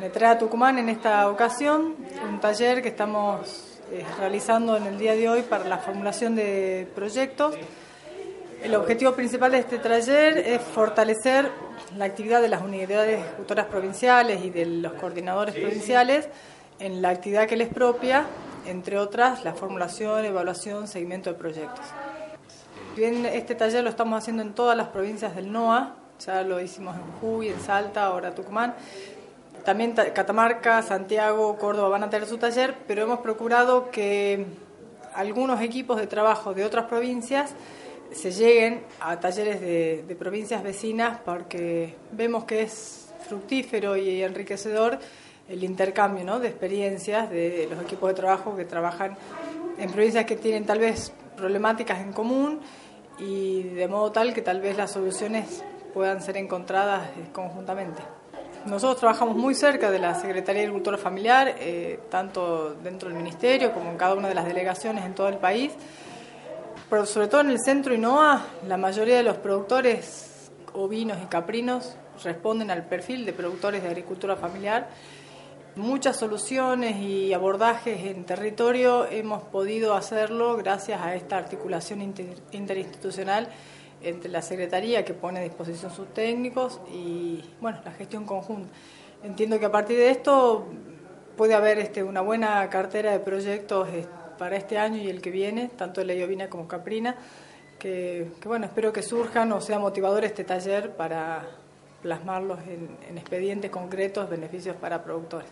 Me trae a Tucumán en esta ocasión un taller que estamos eh, realizando en el día de hoy para la formulación de proyectos. El objetivo principal de este taller es fortalecer la actividad de las unidades ejecutoras provinciales y de los coordinadores provinciales en la actividad que les propia, entre otras la formulación, evaluación, seguimiento de proyectos. Bien, este taller lo estamos haciendo en todas las provincias del NOA, ya lo hicimos en Jujuy, en Salta, ahora Tucumán. También Catamarca, Santiago, Córdoba van a tener su taller, pero hemos procurado que algunos equipos de trabajo de otras provincias se lleguen a talleres de, provincias vecinas porque vemos que es fructífero y enriquecedor el intercambio ¿no? de experiencias de los equipos de trabajo que trabajan en provincias que tienen tal vez problemáticas en común y de modo tal que tal vez las soluciones puedan ser encontradas eh, conjuntamente. Nosotros trabajamos muy cerca de la Secretaría de Agricultura Familiar, eh, tanto dentro del Ministerio como en cada una de las delegaciones en todo el país, pero sobre todo en el centro INOA, la mayoría de los productores ovinos y caprinos responden al perfil de productores de agricultura familiar. Muchas soluciones y abordajes en territorio hemos podido hacerlo gracias a esta articulación interinstitucional entre la Secretaría que pone a disposición sus técnicos y bueno, la gestión conjunta. Entiendo que a partir de esto puede haber este, una buena cartera de proyectos eh, para este año y el que viene, tanto de Leyovina como Caprina, que, bueno, espero que surjan o sea motivador este taller para plasmarlos en expedientes concretos, beneficios para productores.